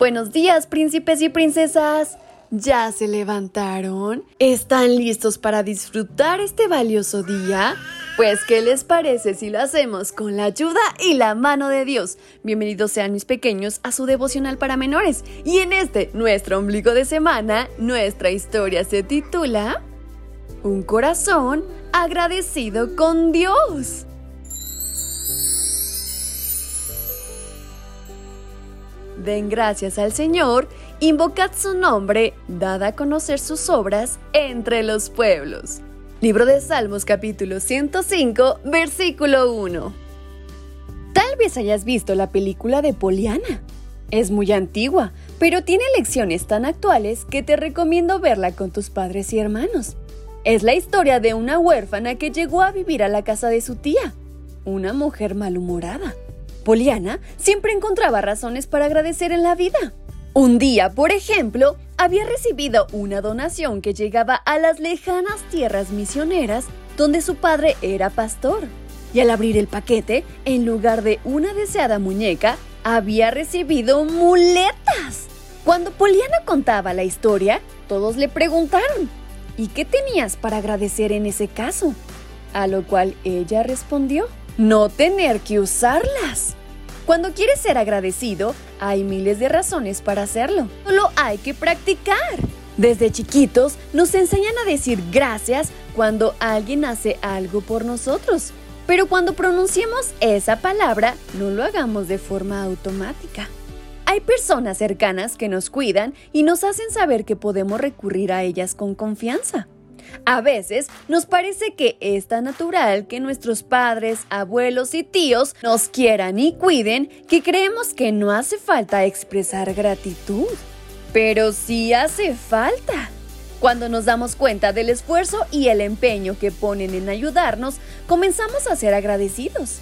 Buenos días, príncipes y princesas. ¿Ya se levantaron? ¿Están listos para disfrutar este valioso día? Pues, ¿qué les parece si lo hacemos con la ayuda y la mano de Dios? Bienvenidos sean mis pequeños a su devocional para menores. Y en este, nuestro ombligo de semana, nuestra historia se titula Un corazón agradecido con Dios. Den gracias al Señor, invocad su nombre, dad a conocer sus obras entre los pueblos. Libro de Salmos capítulo 105, versículo 1. Tal vez hayas visto la película de Poliana. Es muy antigua, pero tiene lecciones tan actuales que te recomiendo verla con tus padres y hermanos. Es la historia de una huérfana que llegó a vivir a la casa de su tía, una mujer malhumorada. Poliana siempre encontraba razones para agradecer en la vida. Un día, por ejemplo, había recibido una donación que llegaba a las lejanas tierras misioneras donde su padre era pastor. Y al abrir el paquete, en lugar de una deseada muñeca, había recibido muletas. Cuando Poliana contaba la historia, todos le preguntaron, ¿y qué tenías para agradecer en ese caso? A lo cual ella respondió, no tener que usarlas. Cuando quieres ser agradecido, hay miles de razones para hacerlo. Solo hay que practicar. Desde chiquitos nos enseñan a decir gracias cuando alguien hace algo por nosotros. Pero cuando pronunciemos esa palabra, no lo hagamos de forma automática. Hay personas cercanas que nos cuidan y nos hacen saber que podemos recurrir a ellas con confianza. A veces nos parece que es tan natural que nuestros padres, abuelos y tíos nos quieran y cuiden que creemos que no hace falta expresar gratitud. Pero sí hace falta. Cuando nos damos cuenta del esfuerzo y el empeño que ponen en ayudarnos, comenzamos a ser agradecidos.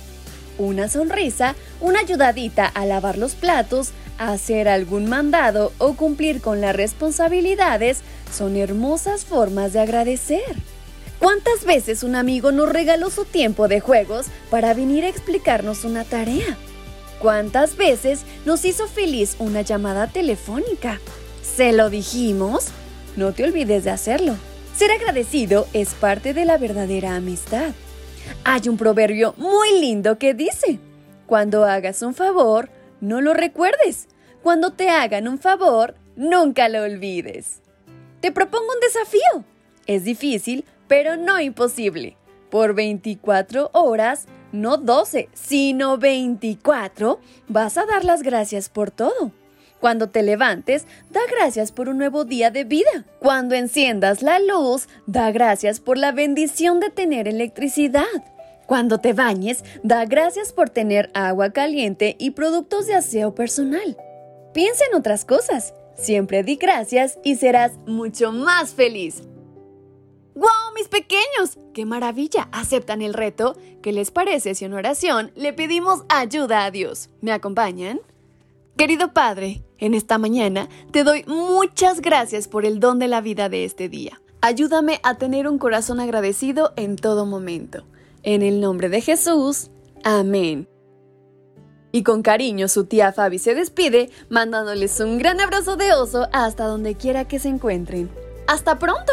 Una sonrisa, una ayudadita a lavar los platos, hacer algún mandado o cumplir con las responsabilidades son hermosas formas de agradecer. ¿Cuántas veces un amigo nos regaló su tiempo de juegos para venir a explicarnos una tarea? ¿Cuántas veces nos hizo feliz una llamada telefónica? ¿Se lo dijimos? No te olvides de hacerlo. Ser agradecido es parte de la verdadera amistad. Hay un proverbio muy lindo que dice, cuando hagas un favor, no lo recuerdes. Cuando te hagan un favor, nunca lo olvides. Te propongo un desafío. Es difícil, pero no imposible. Por 24 horas, no 12, sino 24, vas a dar las gracias por todo. Cuando te levantes, da gracias por un nuevo día de vida. Cuando enciendas la luz, da gracias por la bendición de tener electricidad. Cuando te bañes, da gracias por tener agua caliente y productos de aseo personal. Piensa en otras cosas. Siempre di gracias y serás mucho más feliz. ¡Wow, mis pequeños! ¡Qué maravilla! ¿Aceptan el reto? ¿Qué les parece si en oración le pedimos ayuda a Dios? ¿Me acompañan? Querido Padre, en esta mañana te doy muchas gracias por el don de la vida de este día. Ayúdame a tener un corazón agradecido en todo momento. En el nombre de Jesús. Amén. Y con cariño su tía Fabi se despide, mandándoles un gran abrazo de oso hasta donde quiera que se encuentren. ¡Hasta pronto!